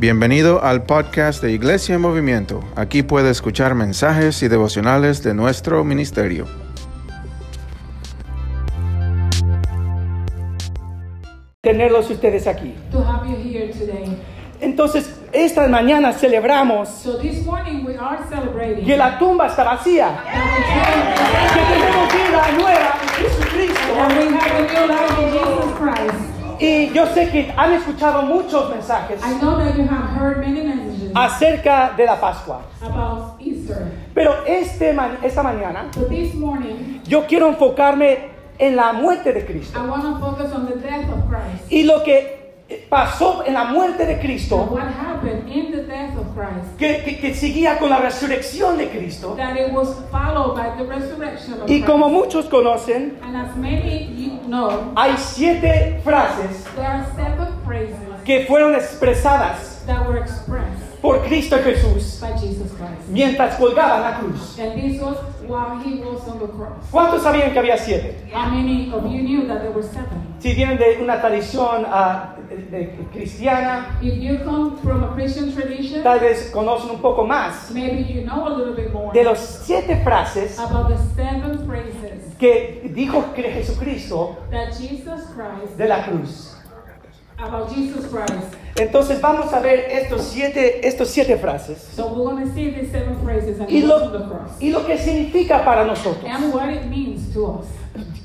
Bienvenido al podcast de Iglesia en Movimiento. Aquí puede escuchar mensajes y devocionales de nuestro ministerio. tenerlos ustedes aquí. to have you here today. Entonces, esta mañana celebramos So this morning we are celebrating que la tumba está vacía, that que tenemos vida nueva en Jesucristo. Y yo sé que han escuchado muchos mensajes I know that you have heard many messages acerca de la Pascua. about Easter, Pero este esta mañana but this morning yo quiero enfocarme en la muerte de Cristo. I want to focus on the death of Christ. Y lo que pasó en la muerte de Cristo, what happened in the death of Christ, que, que- que seguía con la resurrección de Cristo. that it was followed by the resurrection of Y como muchos conocen, and as many you know, hay siete frases there are seven phrases que fueron expresadas that were expressed por Cristo Jesús mientras colgaba la cruz. And this was while he was on the cross. ¿Cuántos sabían que había siete? How many of you knew that there were seven? Si vienen de una tradición de cristiana, If you come from a Christian tradition, tal vez conocen un poco más you know a little bit more de las siete frases about the seven phrases que dijo Jesucristo that Jesus Christ, de la cruz. About Jesus Christ. Entonces vamos a ver estos siete, estos siete frases So we're going to see these seven phrases and y to the lo, cross. y lo que significa para nosotros. And what it means to us.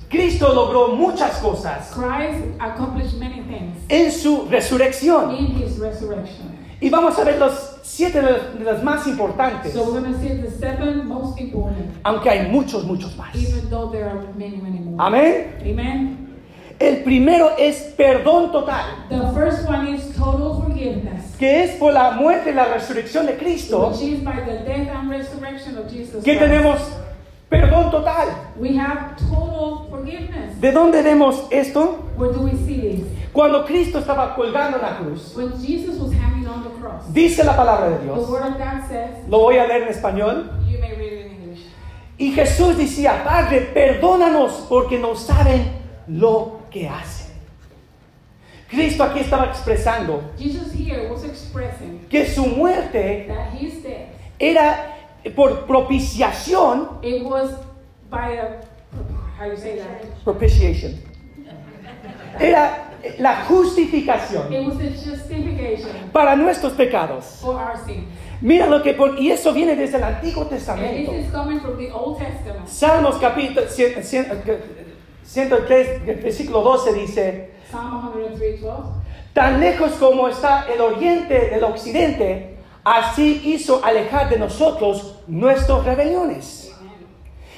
Cristo logró muchas cosas Christ accomplished many things en su resurrección. in his resurrection. Y vamos a ver los siete de más importantes, So we're going to see the seven most important, aunque hay muchos, muchos más. even though there are many, many more. Amén. Amen. El primero es perdón total, The first one is total forgiveness. que es por la muerte y la resurrección de Cristo Which is by the death and resurrection of Jesus que tenemos perdón total. We have total forgiveness. ¿De dónde vemos esto? Where do we see this? Cuando Cristo estaba colgando en la cruz, When Jesus was hanging on the cross, dice la palabra de the Dios, Word of God says, lo voy a leer en español, you may read it in English. y Jesús decía, Padre, perdónanos porque no saben lo que hacen. Cristo aquí estaba expresando Jesus here was expressing que su muerte that his death, era por propiciación, it was by a, how you say that? propitiation, era la justificación It was justification para nuestros pecados. for our sins. Mira lo que, y eso viene desde el Antiguo Testamento. Salmos capítulo 103, versículo 12 dice, Psalm 103, 12. tan lejos como está el oriente del occidente, así hizo alejar de nosotros nuestras rebeliones.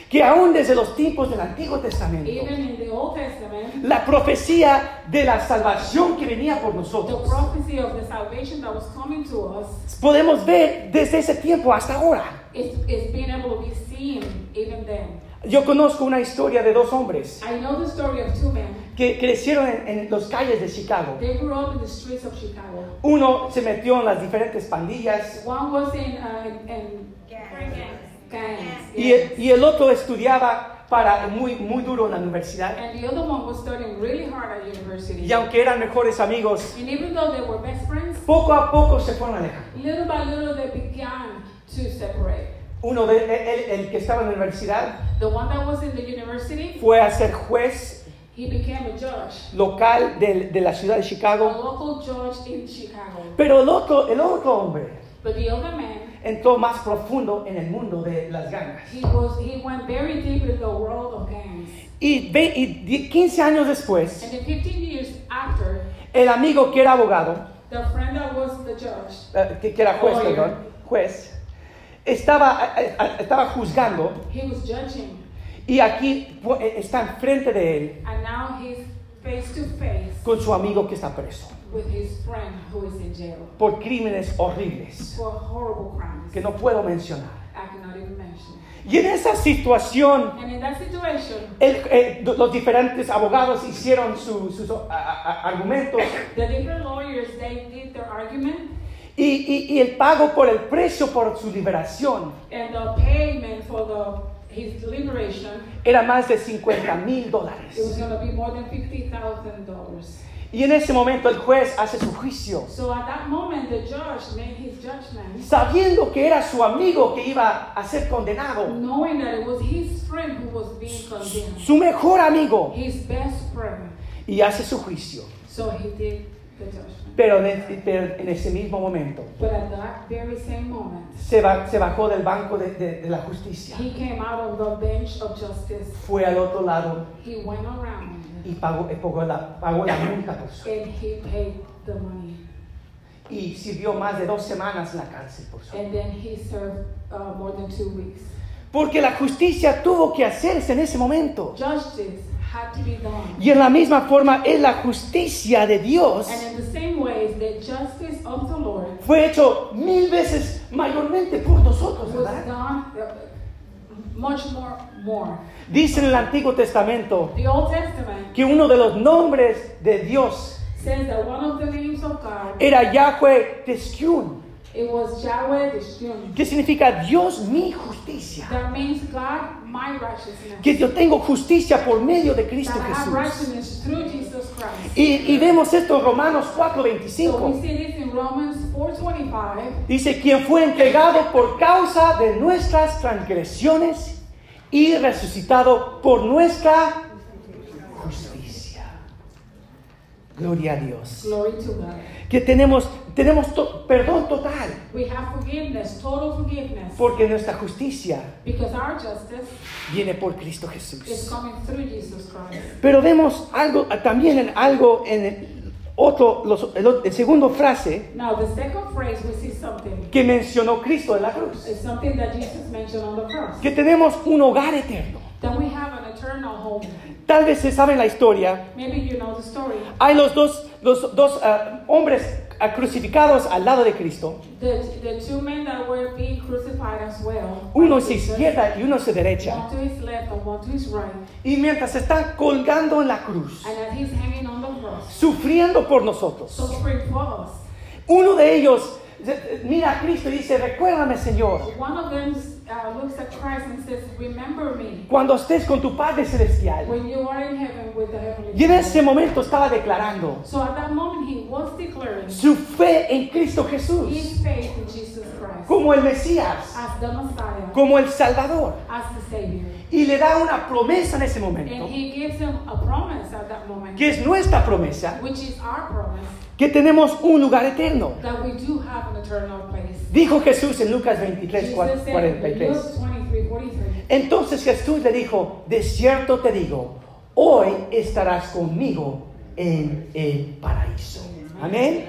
Que aún desde los tiempos del Antiguo Testamento, Even in the Old Testament, la profecía de la salvación que venía por nosotros, prophecy of the salvation that was coming to us podemos ver desde ese tiempo hasta ahora. is, is Yo conozco una historia de dos hombres I know the story of two men. que crecieron en, en las calles de Chicago. They grew up in the streets of Chicago. Uno se metió en las diferentes pandillas One was in, uh, in, in gangs, y, yes. y el otro estudiaba para muy, muy duro en la universidad. and the other one was studying really hard at university. Y aunque eran mejores amigos, And even though they were best friends, poco a poco se fueron alejando. little by little they began to separate. Uno de el que estaba en la universidad, The one that was in the university, fue a ser juez he became a judge, local de, de la ciudad de a Chicago. local judge in Chicago. Pero el otro, el otro hombre But the other man, entró más profundo en el mundo de las gangas. he was he went very deep in the world of gangs. Y, ve- y di- 15 años después, And then 15 years after, el amigo que era abogado, the friend that was the judge, eh, que, que era juez, Lawyer. perdón, juez, estaba, estaba juzgando he was judging, y aquí eh, está enfrente de él and now he's face to face con su amigo que está preso with his friend who is in jail por crímenes horribles for horrible crimes que no puedo mencionar. I cannot even mention. Y en esa situación, And in that situation, el- los diferentes abogados hicieron su- sus a- a- argumentos the different lawyers they did their argument, y, y- y el pago por el precio por su liberación and the payment for the his liberation era más de 50 mil dólares. Y en ese momento el juez hace su juicio, So at that moment, the judge made his judgment, sabiendo que era su amigo que iba a ser condenado, knowing that it was his friend who was being condemned, su mejor amigo, his best friend. y hace su juicio. So he did. Pero pero en ese mismo momento But at that very same moment, se, ba- se bajó del banco de, de- de la justicia, he came out of the bench of justice. fue al otro lado He went around y pagó, eh, pagó la, pagó la multa por su- and he paid the money. y sirvió más de dos semanas en la cárcel por su- And then he served uh, more than two weeks. Porque la justicia tuvo que hacerse en ese momento. Justice had to be done. Y en la misma forma es la justicia de Dios. And in the same ways, the justice of the Lord Fue hecho mil veces mayormente por nosotros, ¿verdad? uh, much more, more. Dice en el Antiguo Testamento The Old Testament que uno de los nombres de Dios says that one of the names of God, era Yahweh it was Yahweh que significa Dios mi justicia. That means God. Que yo tengo justicia por medio de Cristo Jesús. Y, y vemos esto en Romanos So we 4:25. see this in Romans 4.25. Dice, quien fue entregado por causa de nuestras transgresiones y resucitado por nuestra justicia. Gloria a Dios. Que tenemos, tenemos to- perdón total, We have forgiveness, total forgiveness. porque nuestra justicia Because our justice viene por Cristo is Jesús. coming through Jesus Christ. Pero vemos algo también en algo en el otro, los- el, segundo frase Now, the second phrase, we see something. que mencionó Cristo en la cruz. That Jesus mentioned on the cross. Que tenemos un hogar eterno. That we have an eternal home. Tal vez se sabe la historia. Maybe you know the story. Hay los dos, los dos ah, hombres crucificados al lado de Cristo. The, the two men that were being crucified as well. Uno Jesus, izquierda y uno su derecha. One to his left and one to his right. Y mientras está colgando en la cruz, And as he's hanging on the cross, sufriendo por nosotros, suffering for us. uno de ellos mira a Cristo y dice, recuérdame Señor, One of them uh, looks at Christ and says, Remember me cuando estés con tu Padre Celestial. when you are in heaven with the heavenly Y en ese Father." momento estaba declarando So at that moment, he was declaring su fe en Cristo Jesús his faith in Jesus Christ como el Mesías, as the Messiah, como el Salvador. as the Savior. Y le da una promesa en ese And momento, he gives him a promise at that moment, que es nuestra promesa, which is our promise, que tenemos un lugar eterno. that we do have an eternal. Dijo Jesús en Lucas 23, Jesus 4- said in 43. Luke 23, 43, Entonces Jesús le dijo, de cierto te digo, hoy estarás conmigo en el paraíso. Amén.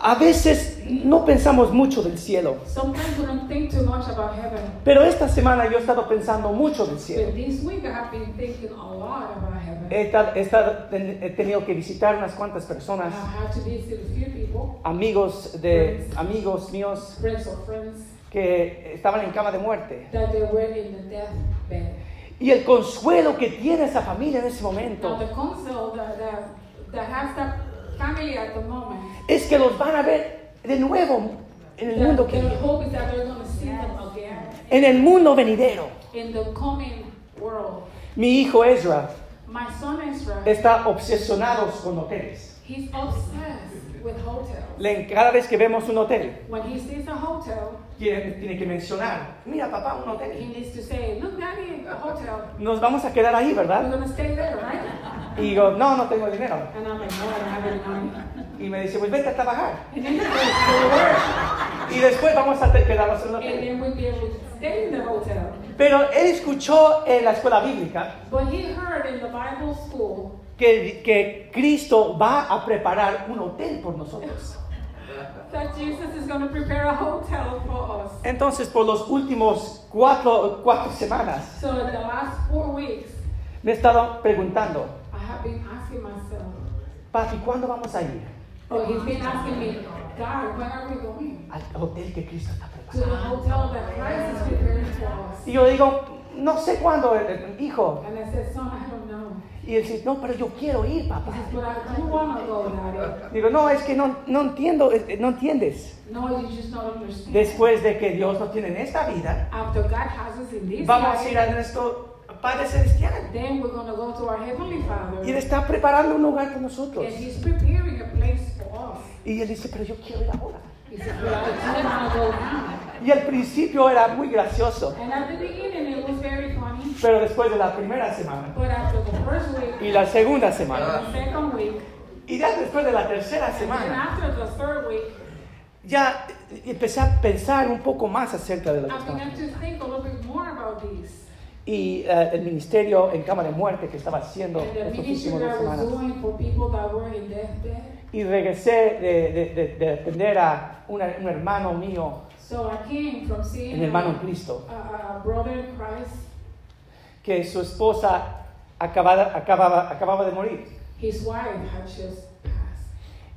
A veces no pensamos mucho del cielo, Sometimes we don't think too much about heaven. pero esta semana yo he estado pensando mucho del But cielo. this week I have been thinking a lot about heaven. He, estado- he estado- he tenido que visitar unas cuantas personas, I had to visit a few people, amigos de amigos míos friends or friends, que estaban en cama de muerte. that they were in the. Y el consuelo que tiene esa familia en ese Now momento the console that, that, that has that family at the moment, es que los van a ver de nuevo en el mundo que viene, en el mundo venidero. in the coming world. Mi hijo Ezra My son Ezra, está obsesionado con hoteles. he's obsessed with hotels. Le- Cada vez que vemos un hotel, When he sees a hotel, tiene, tiene que mencionar, mira papá, un he hotel. needs to say, look daddy, a hotel. Nos vamos a quedar ahí, We're ¿verdad? Y digo, no, no tengo dinero. Any money. Y me dice, pues vete a trabajar. Y después vamos a quedarnos en el hotel. Pero él escuchó en la escuela bíblica But he heard in the Bible school que, que Cristo va a preparar un hotel por nosotros. that Jesus is going to prepare a hotel for us. Entonces, por los últimos cuatro, cuatro semanas, So in the last four weeks, me he estado preguntando, I have been asking myself, papi, ¿cuándo vamos a ir oh, he's been asking me, God, when are we going? al hotel que Cristo está To the preparando? hotel that Christ is preparing for us. Y yo digo, no sé cuándo, eh, hijo. And I said, son, I don't know. Y él dice, no, pero yo quiero ir, papá. says, but I do want to go, Daddy. Digo, no, es que no, no entiendo, no entiendes. No, you just don't understand. Después de que Dios nos tiene en esta vida, After God has us in this vamos a ir a nuestro Padre Celestial. then we're going to go to our Heavenly Father. Y Él está preparando un lugar para nosotros. And He's preparing a place for us. Y Él dice, pero yo quiero ir ahora. He said, but I go now. Y al principio era muy gracioso, And at the beginning, it was very funny. pero después de la primera semana But after the first week, y la segunda and semana the second week, y ya después de la tercera and semana, after the third week, ya empecé a pensar un poco más acerca de lo que Y eh, el ministerio en cama de muerte que estaba haciendo And the estas ministry últimas dos semanas. Y regresé de, de, de, de atender a una- un hermano mío, So I came from seeing un hermano en Cristo, a, a brother in Christ. que su esposa acababa, acababa, acababa de morir. His wife had just.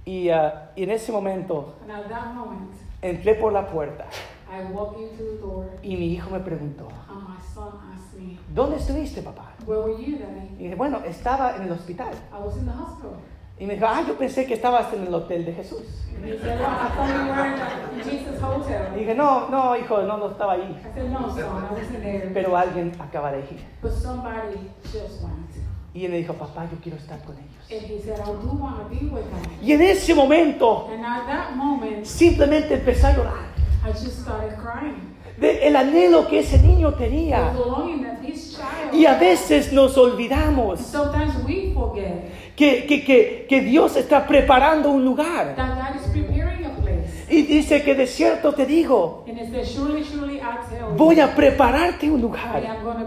Y, eh, y en ese momento And at that moment, entré por la puerta I walked into the door, y mi hijo me preguntó, and my son asked me, ¿dónde estuviste, papá? Where were you, Daddy? Y dije, bueno, estaba en el hospital. I was in the hospital. Y me dijo, ah, yo pensé que estabas en el hotel de Jesús. And he said, Well, I thought you were in the Jesus Hotel. Y dije, no, no, hijo, no, no estaba ahí. I said, No, son, I wasn't there. Pero alguien acaba de ir. But somebody just went. Y él me dijo, papá, yo quiero estar con ellos. And he said, I do want to be with them. Y en ese momento, And at that moment, simplemente empecé a llorar. I just started crying. De el anhelo que ese niño The tenía. longing that this child. Y a veces nos olvidamos Sometimes we forget que, que, que, que Dios está preparando un lugar. that God is preparing a place. Y dice que de cierto te digo, And it says, Surely, surely, I tell you, voy a prepararte un lugar.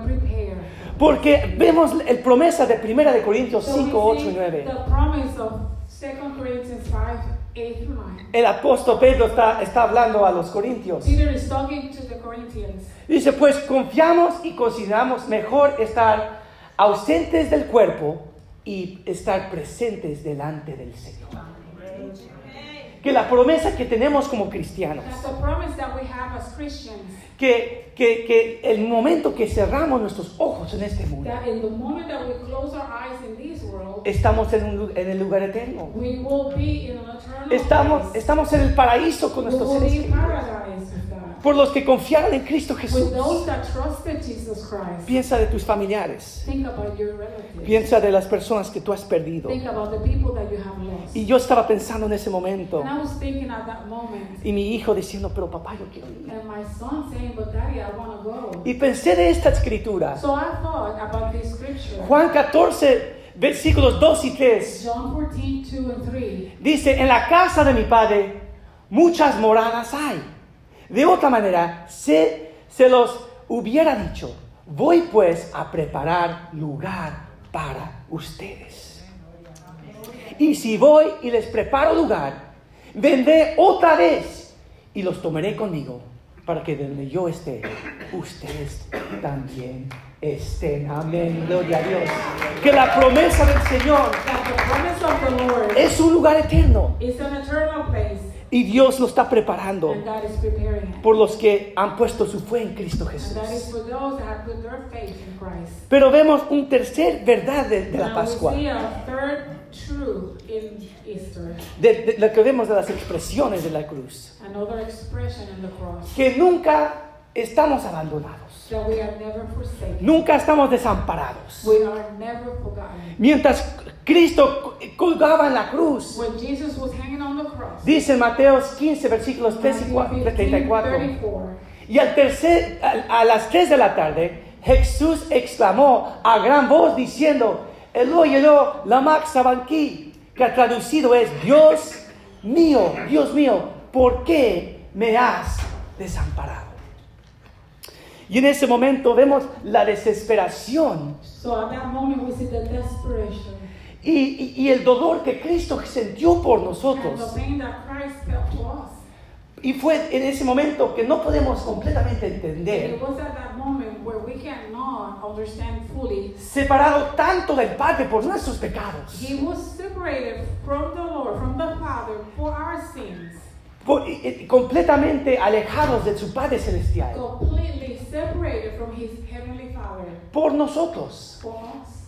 prepare. Porque vemos el promesa de 1 de Corintios So we 5, 8 y see 9. the promise of 2 Corinthians 5, 8 through 9. El apóstol Pedro está, está hablando a los corintios. Peter is talking to the Corinthians. Dice, pues confiamos y consideramos mejor estar ausentes del cuerpo y estar presentes delante del Señor. Que la promesa que tenemos como cristianos, que, que, que el momento que cerramos nuestros ojos en este mundo, That in the moment that we close our eyes in this world, estamos en, un en el lugar eterno. Estamos, estamos en el paraíso con nuestros seres Por los que confiaron en Cristo Jesús. With those that trusted Jesus Christ. Piensa de tus familiares. Think about your relatives. Piensa de las personas que tú has perdido. Think about the people that you have lost. Y yo estaba pensando en ese momento. And I was thinking at that moment, Y mi hijo diciendo, pero papá, yo quiero ir. and my son saying, But daddy, I want to go. Y pensé de esta escritura. So I thought about this scripture. Juan 14, versículos 2 y 3. John 14, 2 and 3. Dice, en la casa de mi padre muchas moradas hay. De otra manera, se, se los hubiera dicho, voy pues a preparar lugar para ustedes. Y si voy y les preparo lugar, vendré otra vez y los tomaré conmigo para que donde yo esté, ustedes también estén. Amén. Gloria a Dios. Que la promesa del Señor es un lugar eterno y Dios lo está preparando and God is preparing it. por los que han puesto su fe en Cristo Jesús. And that is for those that have put their faith in Christ. Pero vemos un tercer verdad de, de la Pascua, de, de lo que vemos de las expresiones de la cruz, que nunca estamos abandonados, that we are never forsaken. nunca estamos desamparados. We are never forgotten. Mientras Cristo colgaba en la cruz, When Jesus was hanging on the cross, dice en Mateo 15, versículos 3 y Matthew 4, 15, 34, 34, Y al tercer, a, a las 3 de la tarde, Jesús exclamó a gran voz diciendo, Eloi, Eloi, lama sabachthani, que traducido es, Dios mío, Dios mío, ¿por qué me has desamparado? Y en ese momento vemos la desesperación So at that moment we see the desperation y, y- y el dolor que Cristo sintió por nosotros. Y fue en ese momento que no podemos completamente entender. it was at that moment where we cannot understand fully. separado tanto del Padre por nuestros pecados, He was separated from the Lord, from the Father, for our sins. por- y- completamente alejados de su Padre Celestial, Completely separated from His Heavenly Father, por nosotros, for us.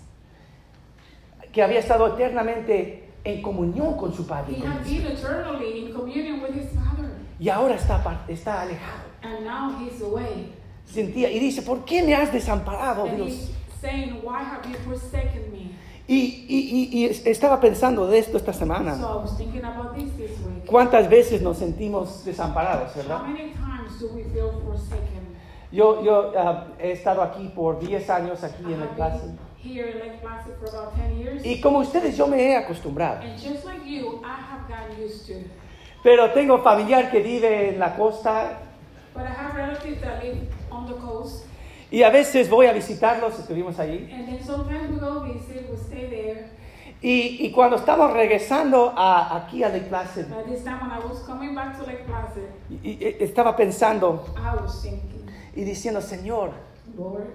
Que había estado eternamente en comunión con su Padre. y He had been eternally in communion with His Father. Y ahora está, está alejado. And now He's away. Sentía, y dice, ¿por qué me has desamparado, And Dios? He saying, Why have you forsaken me? Y, y- y- y es- estaba pensando de esto esta So semana. I was thinking about this this week. ¿Cuántas veces nos sentimos desamparados, How verdad? many times do we feel forsaken? Yo, yo ah, he estado aquí por 10 años aquí I en have clase. Here in Lake Placid for about 10 years. Y como ustedes, yo me he acostumbrado. And just like you, I have gotten used to. Pero tengo familiar que vive en la costa But I have relatives that live on the coast. y a veces voy a visitarlos, estuvimos allí. And then sometimes we go visit, we stay there. Y, y cuando estamos regresando a, aquí a Lake Placid, By this time when I was coming back to Lake Placid, y- y- estaba pensando I was thinking, y diciendo, Señor, Lord,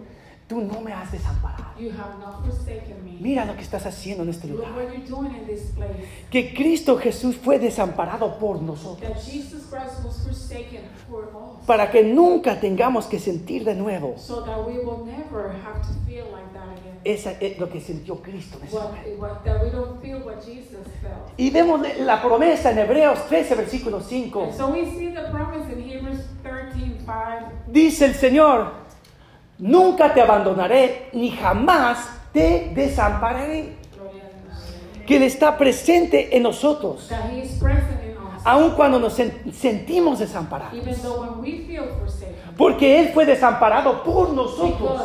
tú no me has desamparado. you have not forsaken me. Mira lo que estás haciendo en este Look lugar. what you're doing in this place. Que Cristo Jesús fue desamparado por nosotros. That Jesus Christ was forsaken for us. Para que nunca tengamos que sentir de nuevo. So that we will never have to feel like that again. Esa es lo que sintió Cristo en ese What, momento. what, that we don't feel what Jesus felt. Y vemos la promesa en Hebreos 13, versículo 5. And so we see the promise in Hebrews 13 5. Dice el Señor, nunca te abandonaré ni jamás te desampararé. Que Él está presente en nosotros, aun cuando nos sen- sentimos desamparados. Even though when we feel forsaken. Porque Él fue desamparado por nosotros.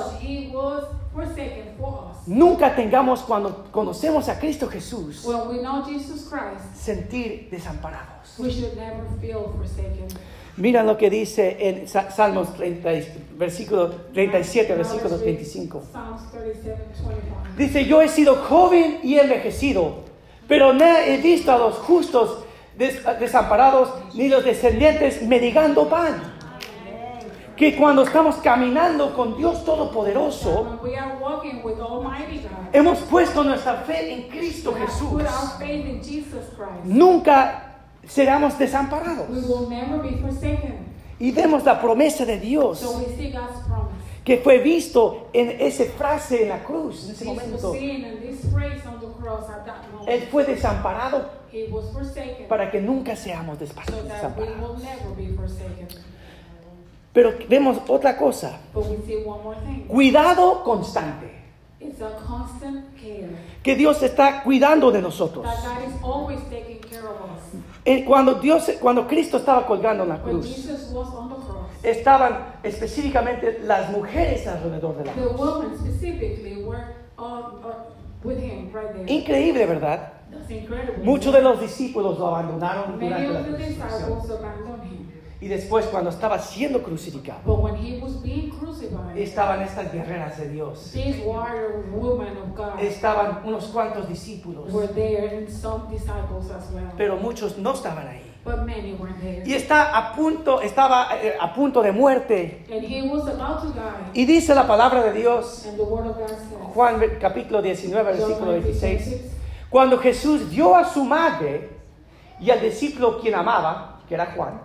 Nunca tengamos cuando conocemos a Cristo Jesús When we know Jesus Christ, sentir desamparados. Mira lo que dice en Sa- Salmos 30, versículo 37, Now versículo let's read 35. Psalms 37 25. Dice, yo he sido joven y envejecido, pero no he visto a los justos des- desamparados, ni los descendientes mendigando pan. Que cuando estamos caminando con Dios Todopoderoso, hemos puesto nuestra fe en Cristo Jesús. Nunca seremos desamparados. We will never be forsaken. Y vemos la promesa de So Dios we see God's promise. que fue visto en esa frase en la cruz, en ese This momento. Él fue desamparado He was forsaken para que nunca seamos so desamparados. never be forsaken. Pero vemos otra cosa. But we see one more thing. Cuidado constante. It's a constant care. Que Dios está cuidando de nosotros. That God is always taking care of us. Eh, Cuando, Dios, cuando Cristo estaba colgando en la When cruz, Jesus was on the cross, estaban específicamente las mujeres alrededor de la the cruz. Increíble, ¿verdad? Muchos de los discípulos lo abandonaron durante la crucifixión. Y después, cuando estaba siendo crucificado, But when he was being crucified, estaban estas guerreras de Dios. these warrior women of God Estaban unos cuantos discípulos, were there and some disciples as well. pero muchos no estaban ahí. But many there. Y está a punto, estaba eh, a punto de muerte. And he was about to die. Y dice la palabra de Dios, And the word of God says, Juan capítulo 19, John versículo 19, 26, cuando Jesús dio a su madre y al discípulo quien amaba, que era Juan,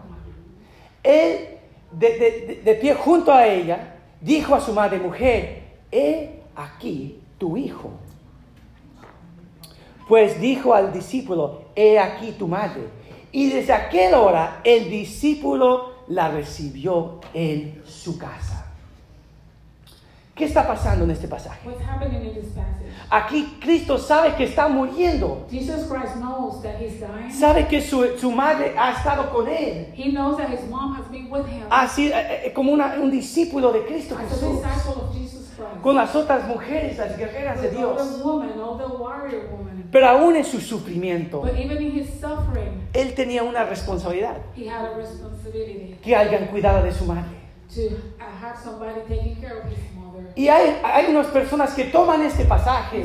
él de, de- de- pie junto a ella, dijo a su madre, mujer, he aquí tu hijo. Pues dijo al discípulo, he aquí tu madre. Y desde aquella hora el discípulo la recibió en su casa. ¿Qué está pasando en este pasaje? What's happening in this passage? Aquí Cristo sabe que está muriendo. Jesus Christ knows that he's dying. Sabe que su, su madre ha estado con él. He knows that his mom has been with him Así eh, eh, como una- un discípulo de Cristo as a Jesús. disciple of Jesus Christ. Con las otras mujeres, las guerreras de With Dios. Pero aún en su sufrimiento, But even in his suffering, él tenía una responsabilidad. he had a responsibility Que alguien cuidara de su madre. To have somebody taking care of his mother. Y hay, hay unas personas que toman este pasaje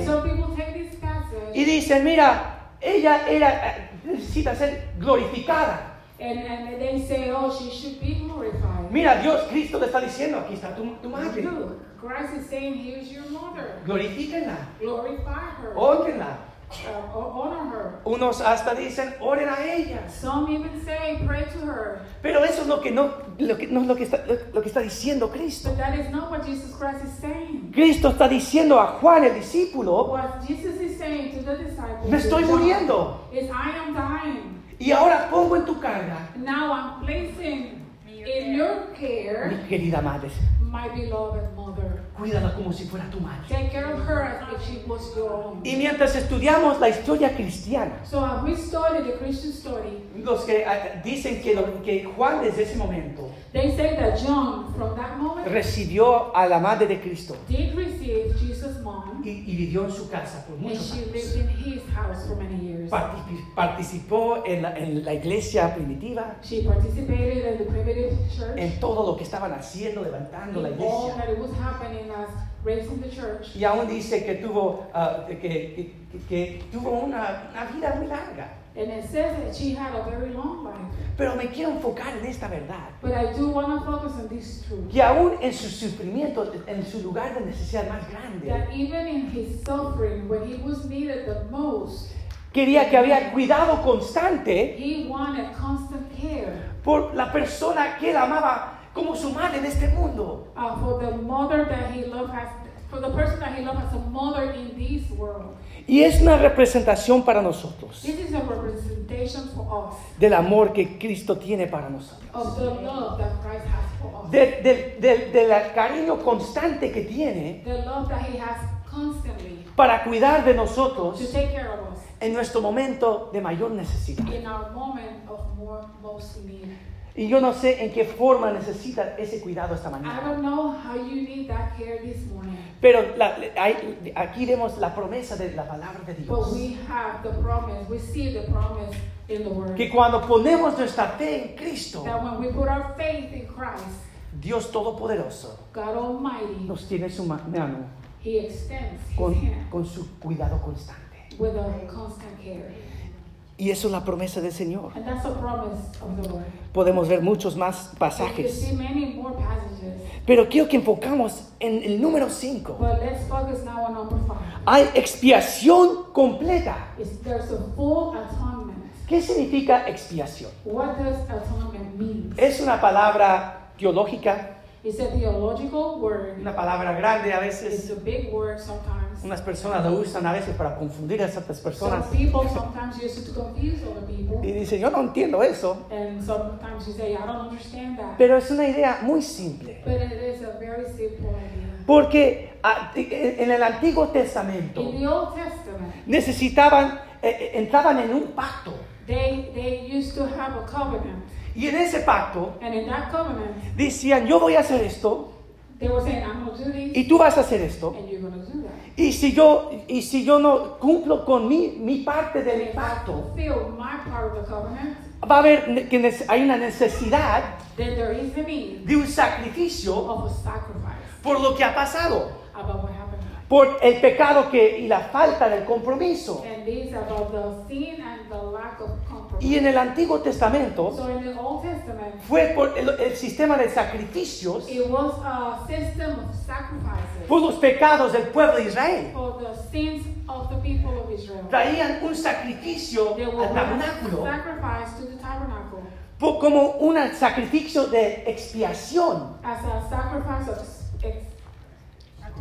y dicen, mira, ella era, necesita ser glorificada. and, and they say, oh, she should be glorified. Mira, Dios, Cristo le está diciendo, aquí está tu, tu madre. Look, Christ is saying, here's your mother. Glorifíquenla, Glorify her. honrenla. Uh, honor her. Unos hasta dicen, oren a ella. Some even say, pray to her. Pero eso es lo que no, lo que, no es lo que, está, lo que está diciendo Cristo. But that is not what Jesus Christ is saying. Cristo está diciendo a Juan, el discípulo, What Jesus is saying to the disciples me estoy muriendo. is, I am dying. Y ahora pongo en tu carga, Now I'm placing in your care mi querida madre. my beloved mother. Cuídala como si fuera tu madre. Take care of her as if she was your own. Y mientras estudiamos la historia cristiana, So as we study the Christian story, los que ah, dicen que, lo- que Juan desde ese momento they say that John, from that moment, recibió a la madre de Cristo did receive Jesus' mom, y, y vivió en su casa por and muchos she años. lived in his house for many years. Partici- Participó en la, en la iglesia primitiva, She participated in the primitive church, en todo lo que estaban haciendo, levantando la in iglesia. Happening as raising the church. Y aún dice que tuvo, ah, que, que- que- que tuvo una, una vida muy larga. And it says that she had a very long life. Pero me quiero enfocar en esta verdad. But I do want to focus on this truth. Que aún en su sufrimiento, en su lugar de necesidad más grande, That even in his suffering, when he was needed the most, quería que había cuidado constante he wanted constant care por la persona que él amaba como su madre en este mundo. uh, for the mother that he loved as for the person that he loved as a mother in this world. Y es una representación para nosotros This is a representation for us del amor que Cristo tiene para nosotros. of the love that Christ has for us. De- del- del- del cariño constante que tiene The love that he has constantly para cuidar de to nosotros take care of us en nuestro momento de mayor necesidad. in our moment of more most need. Y yo no sé en qué forma necesita ese cuidado esta I mañana. don't know how you need that care this morning, Pero la- hay- aquí vemos la promesa de la palabra de but Dios. we have the promise. We see the promise in the Word Que cuando ponemos nuestra fe en Cristo, that when we put our faith in Christ, Dios Todopoderoso God Almighty, nos tiene su ma- mano He extends His con, hand con su cuidado constante. with a constant care. Y eso es la promesa del Señor. And that's a promise of the Word. Podemos ver muchos más pasajes. Pero quiero que enfocamos en el número 5. but let's focus now on number five. Hay expiación completa. ¿Qué significa expiación? What does atonement mean? Es una palabra teológica, It's a theological word. una palabra grande a It's veces. a big word sometimes. Unas personas lo usan a veces para confundir a ciertas Some personas. people sometimes use it to confuse other people. Y dicen, yo no entiendo eso. And sometimes you say, I don't understand that. Pero es una idea muy simple. But it is a very simple idea. Porque en el Antiguo Testamento In the Old Testament, necesitaban, eh, eh, entraban en un pacto. they, they used to have a covenant. Y en ese pacto And in that covenant, decían, yo voy a hacer esto they were saying, I'm to do this, y tú vas a hacer esto. and you're to do that. Y si yo, y si yo no cumplo con mi, mi parte del if I pacto, fulfill my part of the covenant, va a haber ne- que nece- hay una necesidad then there is a need de un sacrificio of a sacrifice por lo que ha pasado, about what happened. Por el pecado que, y la falta del compromiso. And this about the sin and the lack of compromise. Y en el Antiguo Testamento So in the Old Testament, fue por el, el sistema de sacrificios it was a system of sacrifices por los pecados del pueblo de Israel. for the sins of the people of Israel. Traían un sacrificio al tabernáculo como un sacrificio de expiación. as a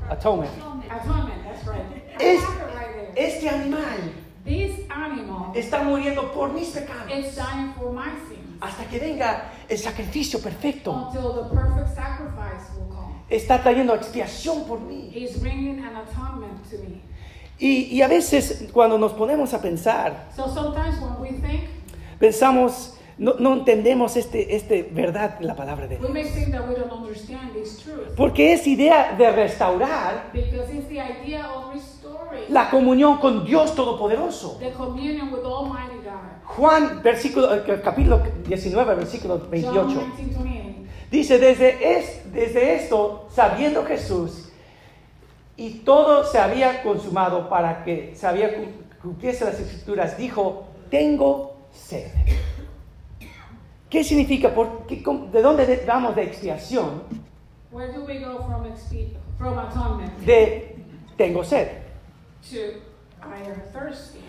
Atonement. atonement. That's right. Es-. Este animal This animal está muriendo por mis pecados is dying for my sins hasta que venga el sacrificio perfecto. until the perfect sacrifice will come. Está trayendo expiación por mí. He's bringing an atonement to me. Y, y a veces cuando nos ponemos a pensar, So sometimes when we think, pensamos, no, no entendemos este, este verdad la palabra de Dios. Porque es idea de restaurar la comunión con Dios Todopoderoso. Juan, versículo, eh, capítulo 19, versículo John 28. 19:28. Dice, desde, es, desde esto, sabiendo Jesús, y todo se había consumado para que se había cu- cumpliese las escrituras, dijo, tengo sed. ¿Qué significa? Por, qué- ¿De dónde de- vamos de expiación? Where do we go from from De tengo sed. to I am thirsty?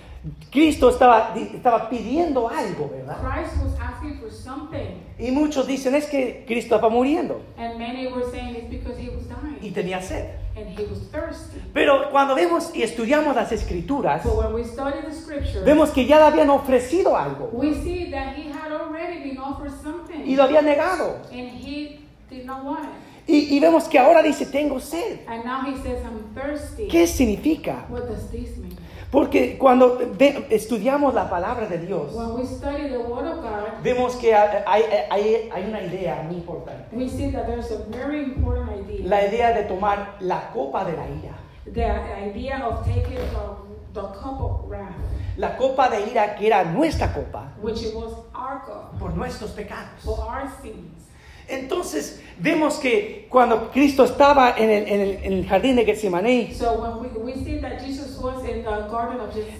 Cristo estaba, estaba pidiendo algo, ¿verdad? Christ was asking for something, Y muchos dicen, es que Cristo estaba muriendo and many were saying it's because he was y dying tenía sed. And he was thirsty. Pero cuando vemos y estudiamos las escrituras, So when we study the scripture, vemos que ya le habían ofrecido algo we see that he had already been offered something, y lo había negado. and he did not want it. Y, y vemos que ahora dice, tengo sed. And now he says, I'm thirsty. ¿Qué significa? What does this mean? Porque cuando ve- estudiamos la palabra de Dios, When we study the Word of God, vemos que hay, hay- hay una idea muy importante. we see that there's a very important idea. La idea de tomar la copa de la ira. the idea of taking the, the cup of wrath, La copa de ira que era nuestra copa which it was our cup por nuestros pecados. for our sins. Entonces vemos que cuando Cristo estaba en el, en el- en el jardín de Getsemaní, So we, we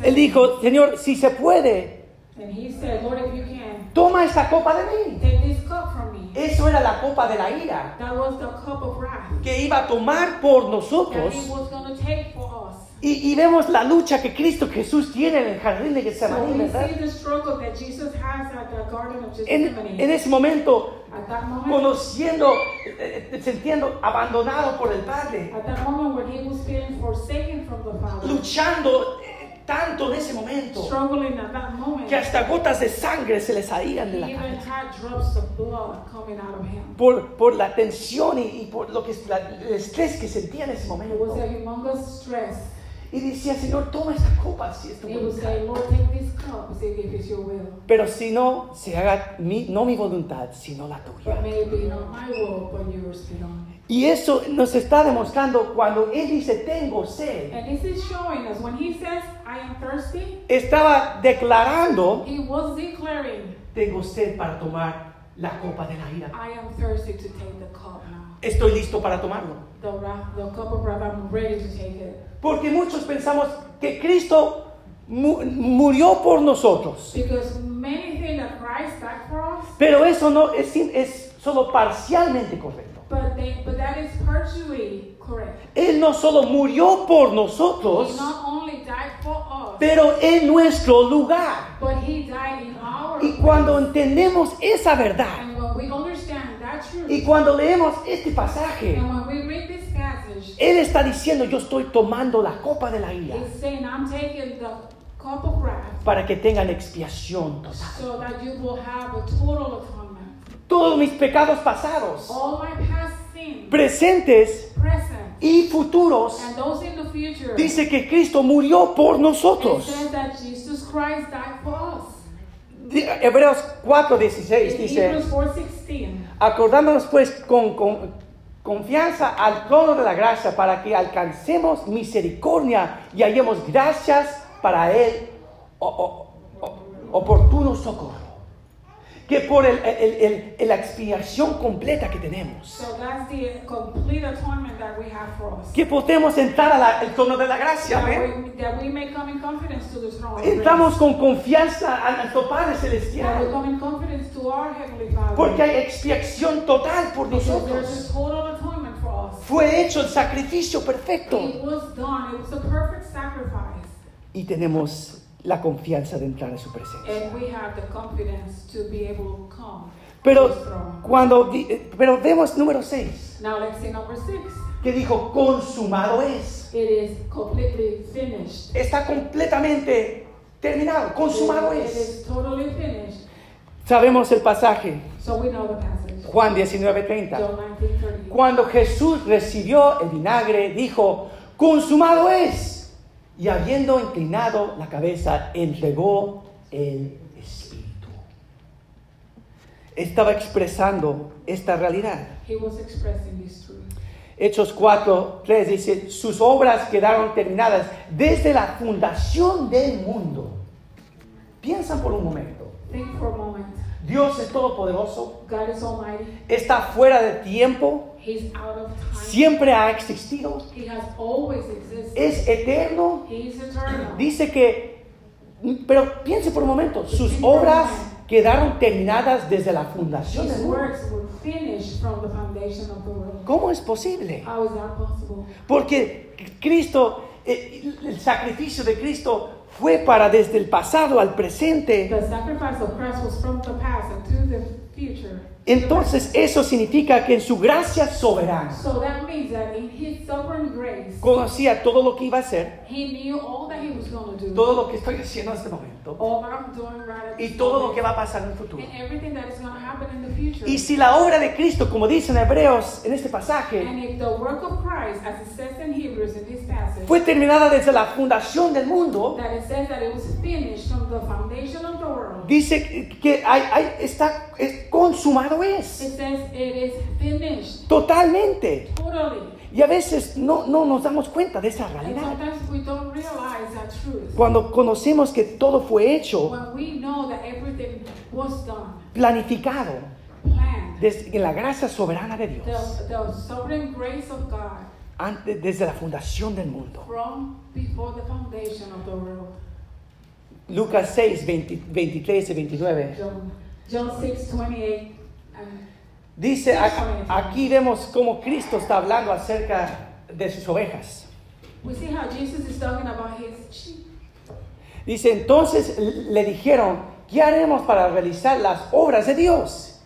Él dijo, Señor, si se puede, said, can, toma esta copa de mí. Eso era la copa de la ira que iba a tomar por nosotros. Y, y vemos la lucha que Cristo Jesús tiene en el jardín de So Getsemaní, we ¿verdad? see the struggle that Jesus has at the Garden of En, en ese momento, at that moment, conociendo, eh, eh, sintiendo abandonado por el Padre, at that moment when he was feeling forsaken from the Father, luchando eh, tanto en ese momento struggling at that moment, que hasta gotas de sangre se le salían de la even cabeza. had drops of blood coming out of him. Por, por la tensión y, y por lo que, la- el estrés que sentía en ese momento. Y decía, Señor, toma esta copa si es tu voluntad. Pero si no, se haga mi- no mi voluntad, sino la tuya. Y eso nos está demostrando cuando Él dice, tengo sed. And this is showing us when he says, I am thirsty, Estaba declarando, he was declaring, tengo sed para tomar la copa de la ira. I am thirsty to take the cup now. Estoy listo para tomarlo. The, wrath, the cup of wrath, I'm ready to take it. Porque muchos pensamos que Cristo mu- murió por nosotros. Because many think that Christ died for us, Pero eso no es, es solo parcialmente correcto. but, they, but that is partially correct. Él no solo murió por He nosotros, not only died for us, pero en nuestro lugar. but he died in our Y cuando entendemos esa verdad, And when we y cuando leemos este pasaje, and when we read this passage, Él está diciendo, yo estoy tomando la copa de la ira para que tengan expiación total. so that you will have a total atonement. Todos mis pecados pasados, All my past sins, presentes present, y futuros, and those in the future, dice que Cristo murió por nosotros. Hebreos 4:16 In dice, Hebrews 4.16, acordándonos pues con, con confianza al trono de la gracia para que alcancemos misericordia y hallemos gracias para Él o- o- o- oportuno socorro. Que por el- el- el- la expiación completa que tenemos, so that's the complete atonement that we have for us. que podemos entrar al trono de la gracia. That we, may come in confidence to the throne Entramos con confianza a nuestro Padre we Celestial. come in confidence to our Heavenly Father. Porque hay expiación total por Because nosotros. a total atonement for us. Fue hecho el sacrificio perfecto. It was done. It was a perfect sacrifice. Y tenemos la confianza de entrar a su presencia. And we have the confidence to be able to come Pero, cuando, eh, pero vemos número 6, Now let's see number six. que dijo, consumado es. It is completely finished. Está completamente terminado, consumado es. is totally finished. Sabemos el pasaje, So we know the passage. Juan 19:30. John 19:30. Cuando Jesús recibió el vinagre, dijo, consumado es. Y habiendo inclinado la cabeza, entregó el Espíritu. Estaba expresando esta realidad. He was expressing this truth. Hechos 4, 3 dice, sus obras quedaron terminadas desde la fundación del mundo. Piensan por un momento. Think for a moment. Dios es todopoderoso, God is almighty. está fuera de tiempo, He's out of time. siempre ha existido, He has always existed. es eterno. He is eternal. Dice que, pero piense por un momento, sus obras quedaron terminadas desde la fundación del mundo. ¿Cómo es posible? How is that possible? Porque Cristo, eh, el sacrificio de Cristo fue para desde el pasado al presente Entonces eso significa que en su gracia soberana So that means that in His sovereign grace, conocía todo lo que iba a hacer, He knew all that He was do, todo lo que estoy haciendo en este momento all that I'm doing right at y this todo lo que va a pasar en el futuro. and everything that is going to happen in the future. Y si la obra de Cristo, como dicen Hebreos en este pasaje, passage, fue terminada desde la fundación del mundo, that it says that it was finished from the foundation of the world, dice que hay, hay- está es consumado es, it says it is finished totalmente. totally. Y a veces no, no nos damos cuenta de esa realidad. we don't realize that truth. Cuando conocemos que todo fue hecho, When we know that everything was done, planificado, planned, desde, en la gracia soberana de Dios, the, grace of God antes, desde la fundación del mundo. from before the foundation of the world. Lucas 6, 20 23 y 29. John, John 6, 28. Dice, aquí vemos cómo Cristo está hablando acerca de sus ovejas. Dice, entonces le dijeron, ¿qué haremos para realizar las obras de Dios?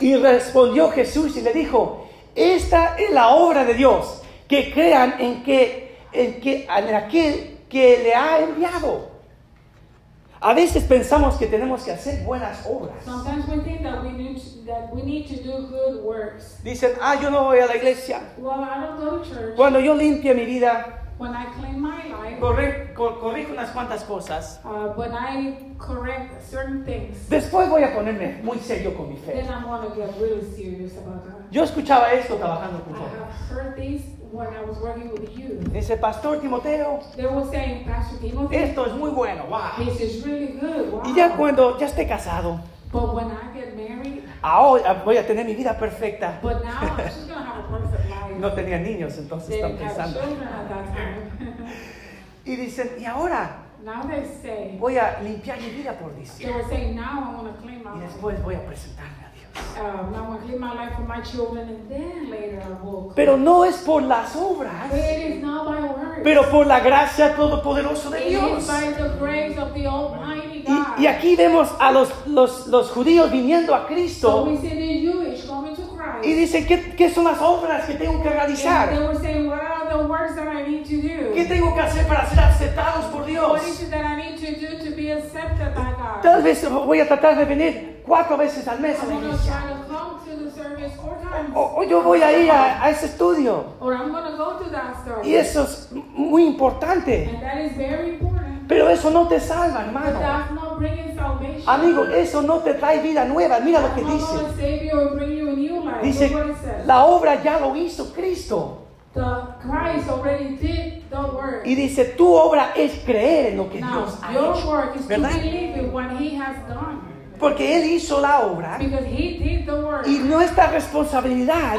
Y respondió Jesús y le dijo, esta es la obra de Dios, que crean en que, en que en aquel que le ha enviado. A veces pensamos que tenemos que hacer buenas obras. Sometimes we think that we need to, that we need to do good works. Dicen, ah, yo no voy a la iglesia. Well, I don't go to church. Cuando yo limpie mi vida, When I clean my life, corre- cor- corrijo unas cuantas cosas. uh, when I correct certain things, Después voy a ponerme muy serio con mi fe. then I'm get really serious about that. Yo escuchaba esto trabajando con I have heard when I was working with youth. Dice, Pastor Timoteo, They were saying, Pastor Timothy, esto es muy bueno, wow. this is really good. Wow. Y ya cuando ya esté casado, But when I get married, ahora voy a tener mi vida perfecta. but now I'm just going to have a perfect life. No tenía niños, entonces They están pensando. children at that time. Y dicen, y ahora now they say, voy a limpiar mi vida por they dice. were saying, now I want to clean my Y después voy a presentarme a Dios. Now I want to clean my life for my children, and then later I will. Pero no es por las obras, But it is not by words. pero por la gracia todopoderosa de Dios. is by the grace of the Almighty Y, God. y aquí vemos a los, los, los judíos viniendo a So Cristo we see the Jewish coming to Christ. Y dicen, ¿qué, qué son las obras que tengo que and they realizar? saying? ¿Qué tengo que hacer para ser aceptados por Dios? What is it that I need to do to be accepted by God? Tal vez voy a tratar de venir cuatro veces al mes a la iglesia. O, o yo voy a ir a, a ese estudio. Y eso es muy importante. And that is very important. Pero eso no te salva, hermano. that's not bringing salvation. Amigo, eso no te trae vida nueva. Mira lo que dice. Dice, la obra ya lo hizo Cristo. Y dice, tu obra es creer en lo que Dios ha hecho. ¿Verdad? Porque Él hizo la obra y nuestra responsabilidad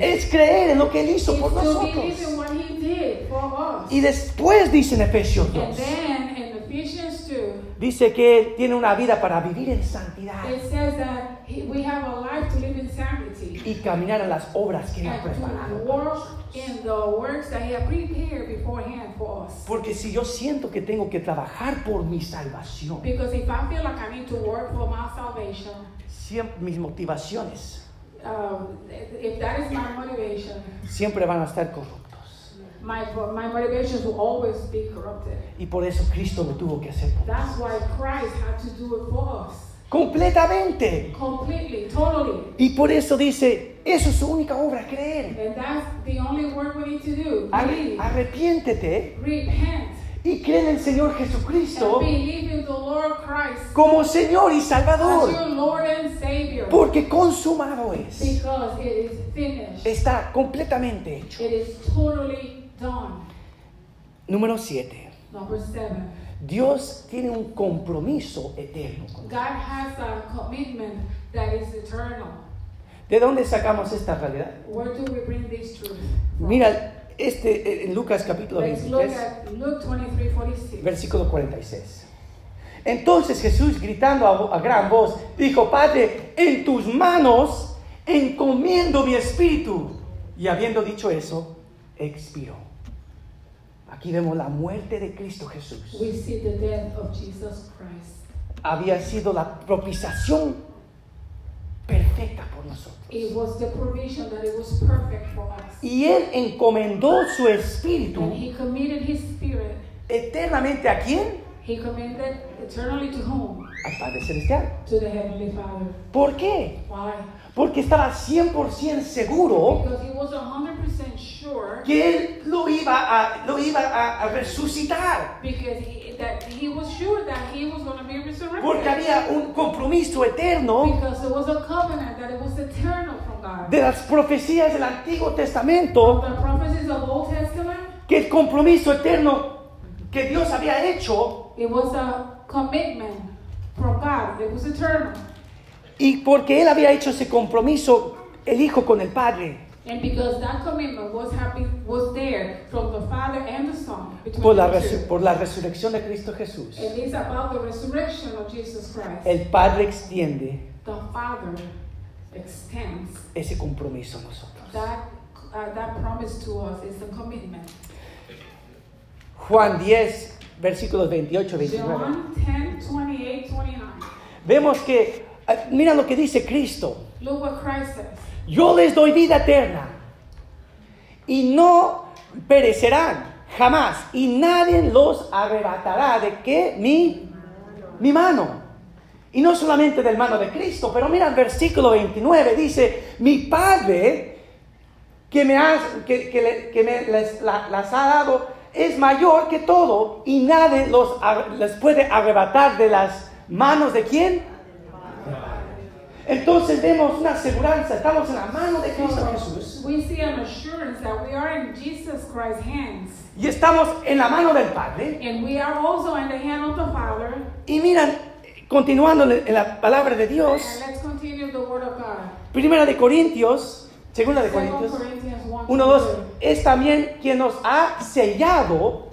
es creer en lo que Él hizo por nosotros. Y después dice en Efesios And 2, then in Ephesians 2, dice que Él tiene una vida para vivir en santidad y caminar en las obras que Él ha preparado. Porque si yo siento que tengo que trabajar por mi salvación, siempre mis motivaciones um, if that is my motivation, siempre van a estar corruptos. My, my motivations will always be corrupted. Y por eso Cristo lo tuvo que hacer. por That's why Christ had to do it for us. Completamente. Completely, totally. Y por eso dice, eso es su única obra, creer. And that's the only work we need to do. Believe, arrepiéntete repent, y cree en el Señor Jesucristo believe in the Lord Christ como Señor y Salvador. Porque consumado es. Because it is finished. Está completamente hecho. Número 7. Number seven. Dios tiene un compromiso eterno. con God has a commitment that is eternal. ¿De dónde sacamos esta realidad? Where do we bring this truth? Mira, este, eh, en Lucas capítulo Let's look 23, at Luke 23 46. versículo 46. Entonces Jesús, gritando a, a gran voz, dijo, Padre, en tus manos encomiendo mi espíritu. Y habiendo dicho eso, expiró. Aquí vemos la muerte de Cristo Jesús. We see the death of Jesus Christ. Había sido la propiciación perfecta por nosotros. It was the provision that it was perfect for us. Y Él encomendó su And espíritu he committed his spirit. eternamente a quién? He commended eternally to whom? Al Padre Celestial. To the Heavenly Father. ¿Por qué? Why? Porque estaba 100% seguro Because he was 100% sure que Él lo iba a, lo iba a, a resucitar. because he, that he was sure that he was going to be resurrected. Porque había un compromiso eterno Because there was a covenant that it was eternal from God. de las profecías del Antiguo Testamento, the prophecies of Old Testament, que el compromiso eterno que Dios había hecho, it was a commitment from God. It was eternal. Y porque Él había hecho ese compromiso, el Hijo con el Padre, And because that commitment was happy, was there from the Father and the Son between por la, por la resurrección de Cristo Jesús, It is about the resurrection of Jesus Christ. el Padre extiende the Father extends ese compromiso a nosotros. that uh, that promise to us is a commitment. Juan 10, versículos 28 29. John 10, 28, 29. Vemos que, mira lo que dice Cristo. Look what Christ says. Yo les doy vida eterna y no perecerán jamás y nadie los arrebatará de que mi, mi mano. Y no solamente del mano de Cristo, pero mira el versículo 29, dice, mi Padre que me, ha, que, que le- que me les, la- las ha dado es mayor que todo y nadie los, les puede arrebatar de las manos de quién? Entonces vemos una aseguranza, estamos en la mano de Cristo Jesús We see an assurance that we are in Jesus Christ's hands. y estamos en la mano del Padre. And we are also in the hand of the Father. Y miran, continuando en la palabra de Dios, And let's continue the Word of God. Primera de Corintios, segunda de Corintios, Corinthians 1. 1, 2, es también quien nos ha sellado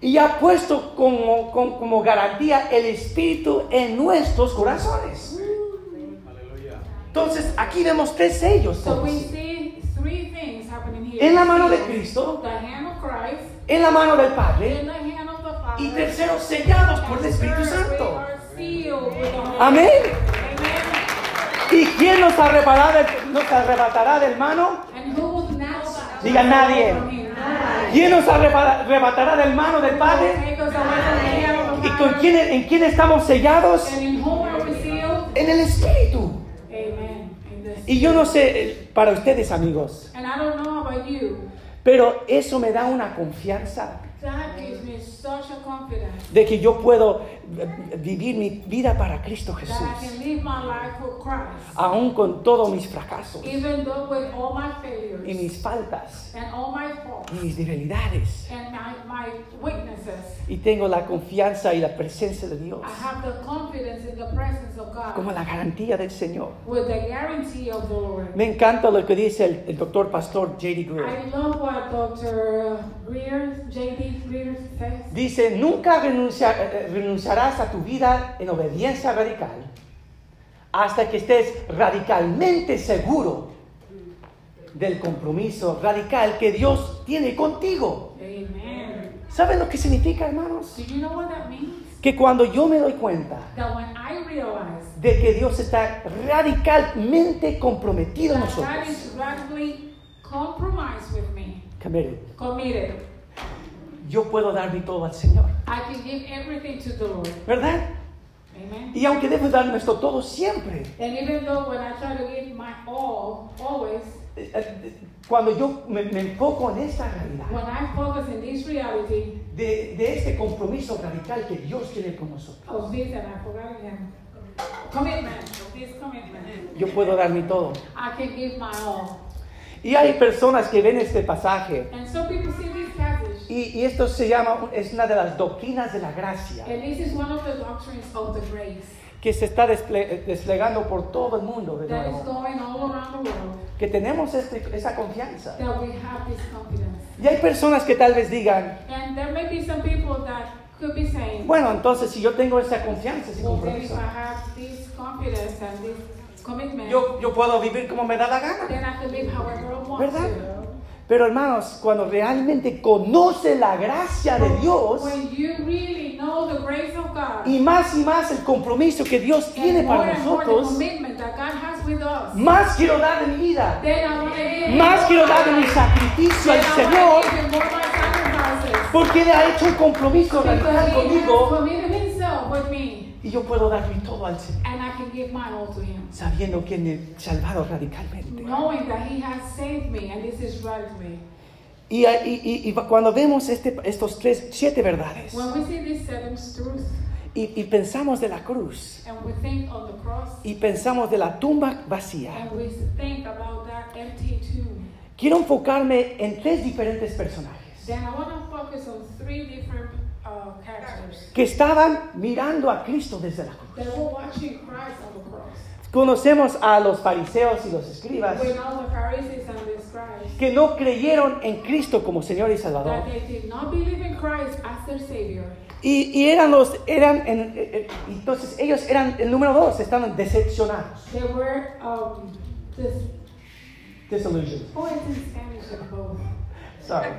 y ha puesto como, como, como garantía el Espíritu en nuestros corazones. Entonces, aquí vemos tres sellos. So we see three things happening here. En la mano de Cristo, The hand of Christ, en la mano del Padre in the hand of the Father. y tercero, sellados por el Espíritu Santo. Amén. ¿Y quién nos arrebatará, del- nos arrebatará del mano? Diga nadie. ¿Quién nos arreba- arrebatará del mano del Padre? ¿Y con quién, en quién estamos sellados? En el Espíritu. Y yo no sé eh, para ustedes amigos, And I don't know about you. pero eso me da una confianza That gives me such a confidence de que yo puedo vivir mi vida para Cristo Jesús, aún con todos mis fracasos Even though with all my y mis faltas and all my faults y mis debilidades. and my, my weaknesses, Y tengo la confianza y la presencia de Dios I have the confidence in the presence of como God la garantía del Señor. with the guarantee of the Lord. Me encanta lo que dice el, el doctor pastor J.D. Greer. Dice, nunca renuncia- eh, renunciarás a tu vida en obediencia radical hasta que estés radicalmente seguro del compromiso radical que Dios tiene contigo. Amen. ¿Saben lo que significa, hermanos? You know? Que cuando yo me doy cuenta de que Dios está radicalmente comprometido en nosotros, committed, committed, yo puedo dar mi todo al Señor, I can give everything to the Lord. ¿verdad? Amen. Y aunque debemos dar nuestro todo siempre, And even though when I try to give my all, always, eh, eh, cuando yo me, me enfoco en esta realidad, when I focus in this reality de, de este compromiso radical que Dios tiene con nosotros, of this, and I forgot again, commitment, of this commitment, yo puedo dar mi todo. I can give my all. Y hay personas que ven este pasaje. And people see this passage, y, y esto se llama, es una de las doctrinas de la gracia. And this is one of the doctrines of the grace que se está desple- desplegando por todo el mundo de that is nuevo. going all around the world, Que tenemos este- esa confianza. Y hay personas que tal vez digan, And there may be some people that could be saying, bueno, entonces si yo tengo esa confianza, ese compromiso, Commitment, yo, yo puedo vivir como me da la gana. then I can live however I want ¿Verdad? to. Pero hermanos, cuando realmente conoce la gracia de Dios When you really know the grace of God, y más y más el compromiso que Dios tiene and para nosotros, us. más quiero dar de mi vida, más quiero dar de mi sacrificio al Señor, porque Él ha hecho un compromiso radical conmigo committed himself with me. Y yo puedo dar mi todo al Señor, And I can give mine all to him. sabiendo que me ha salvado radicalmente. Knowing that he has saved me and this is right with me. Y, y- y- y cuando vemos este, estos tres, siete verdades When we see these seven truths y, y pensamos de la cruz and we think on the cross y pensamos de la tumba vacía, and we think about that empty tomb, quiero enfocarme en tres diferentes personajes then I want to focus on three different que estaban mirando a Cristo desde la cruz. Conocemos a los fariseos y los escribas que no creyeron en Cristo como Señor y Salvador. Y, y eran los, eran, en- eh, eh, entonces ellos eran el número dos, estaban decepcionados. They were um, this. Disillusioned. Oh, it's in Spanish both. Sorry.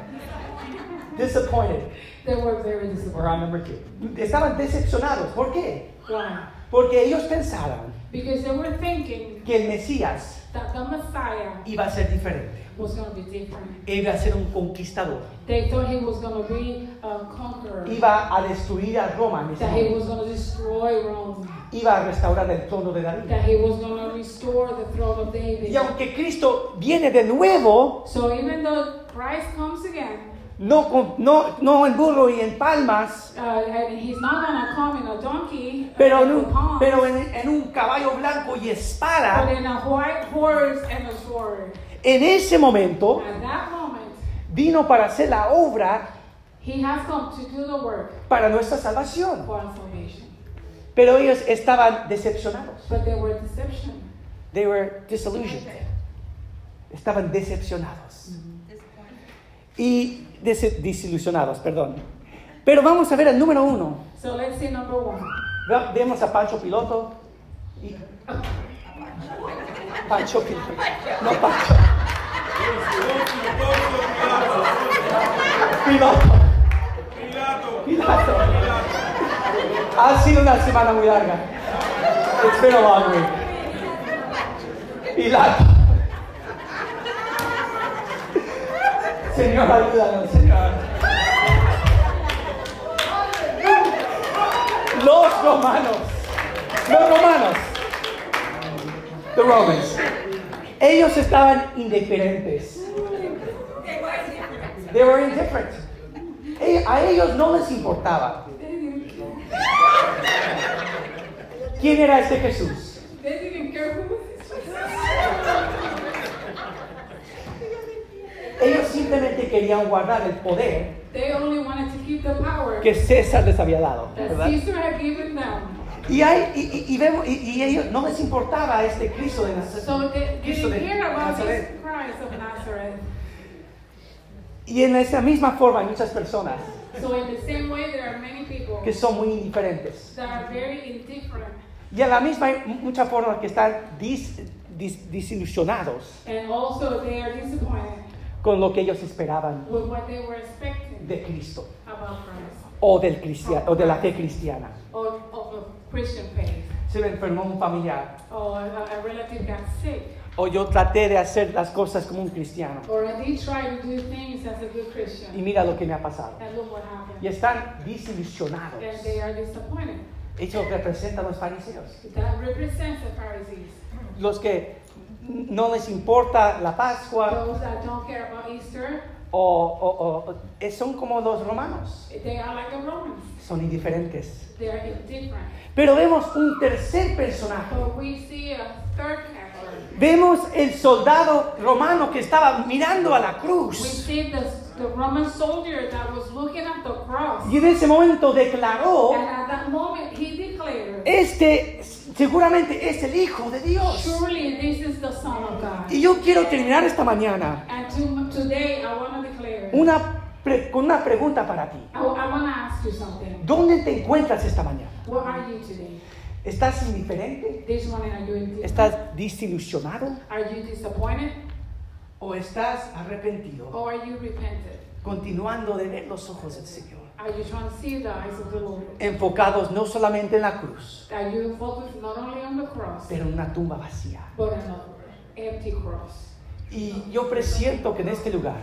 Disappointed. They were very disappointed. number two. Estaban decepcionados. ¿Por qué? Why? Porque ellos pensaban Because they were thinking que el Mesías that the Messiah iba a ser diferente. was going to be different. Iba a ser un conquistador. They thought he was going to be a conqueror. Iba a destruir a Roma. That he was going to destroy Rome. Iba a restaurar el trono de David. That he was going to restore the throne of David. Y aunque Cristo viene de nuevo, So even though Christ comes again, no, no, no en burro y en palmas, uh, and he's not to come in a donkey, uh, pero, en un, pero en, en un caballo blanco y but espada, in a white horse and a sword. en ese momento At that moment, vino para hacer la obra he has come to do the work para nuestra salvación. for our salvation. Pero ellos estaban decepcionados. But they were deception. They were disillusioned. Estaban decepcionados. Y dese- desilusionados, perdón. Pero vamos a ver el número uno. So let's see number one. Ve- Vemos a Pancho Piloto. y- Pancho Piloto. No Pancho. Piloto. Pilato. Ha sido una semana muy larga. It's been a long week. Pilato. Señor, ayúdanos, Señor. Los romanos. Los romanos. The Romans. Ellos estaban indiferentes. They were indifferent. E- A ellos no les importaba. ¿Quién era este Jesús? They didn't care who was Ellos querían guardar el poder They only wanted to keep the power que César les había dado. that ¿verdad? Caesar had given them. Y, hay, y, y- y vemos, y, y ellos no les importaba este Cristo de Nazaret. So they Cristo didn't de hear about this Nazaret. Christ of Nazareth. Y en esa misma forma hay muchas personas So in the same way, there are many people que son muy indiferentes. that are very indifferent. Y en la misma hay mucha forma que están dis- dis- desilusionados And also they are disappointed con lo que ellos esperaban de Cristo o, del cristia- o de la fe cristiana. Se me enfermó un familiar. O yo traté de hacer las cosas como un cristiano. Y mira lo que me ha pasado. Y están desilusionados. Eso representa a los fariseos. Los que no les importa la Pascua Those that don't care about Easter, o, o- o- son como los romanos. they are like the Romans. Son indiferentes. They are indifferent. Pero vemos un tercer personaje. But we see a third character. Vemos el soldado romano que estaba mirando a la We cruz. see the, the Roman soldier that was looking at the cross. Y en ese momento declaró, And at that moment, he declared, este seguramente es el Hijo de Dios. Surely this is the Son of God. Y yo quiero terminar esta mañana And to, today, I want to declare, una pre- con una pregunta para ti. I, want to ask you something. ¿Dónde te encuentras esta mañana? What are you today? ¿Estás indiferente? This morning, are you indifferent? ¿Estás desilusionado? Are you disappointed? ¿O estás arrepentido? Or are you repented? Continuando de ver los ojos del Señor. Enfocados no solamente en la cruz, Are you focused not only on the cross, pero en una tumba vacía. Y yo presiento que en este lugar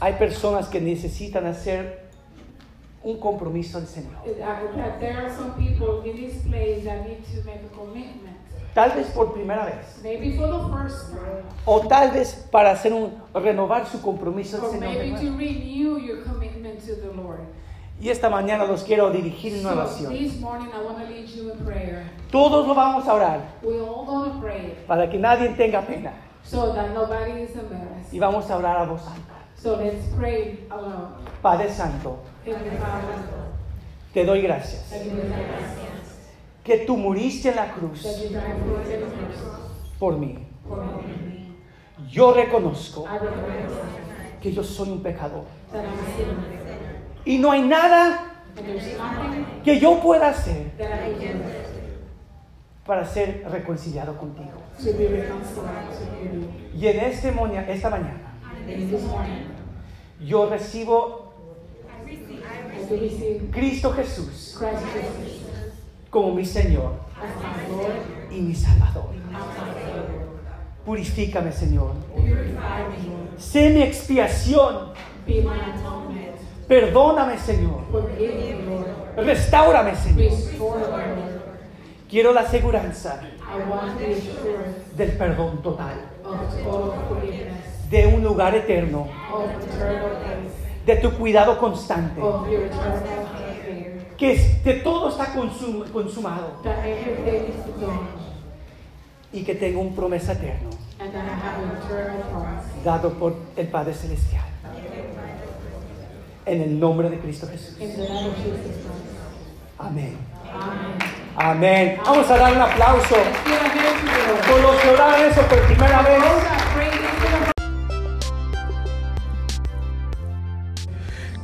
hay personas que necesitan hacer un compromiso al Señor. Tal vez por primera vez, Maybe for the first time, o tal vez para hacer un renovar su compromiso al or Señor. maybe to renew your commitment to the Lord. Y esta mañana los quiero dirigir en una oración. Todos lo vamos a orar para que nadie tenga pena. so that nobody is embarrassed. Y vamos a orar a voz alta. So let's pray aloud. Padre Santo, te doy gracias I give you thanks que tú muriste en la cruz por mí. Yo reconozco recognize que yo soy un pecador. Y no hay nada que yo pueda hacer para ser reconciliado contigo. Y en este esta mañana morning, yo recibo Cristo Jesús como mi Señor y mi Salvador. Purifícame, Señor. Sé mi expiación. Perdóname, Señor. Forgive me, Lord. Restáurame, Señor. Quiero la aseguranza del perdón total, de un lugar eterno, de tu cuidado constante, que, es- que todo está consum- consumado y que tengo un promesa eterno and that I have an eternal promise. dado por el Padre Celestial. En el nombre de Cristo Jesús. Amén. Amén. Vamos a dar un aplauso por los que oraron eso por primera vez.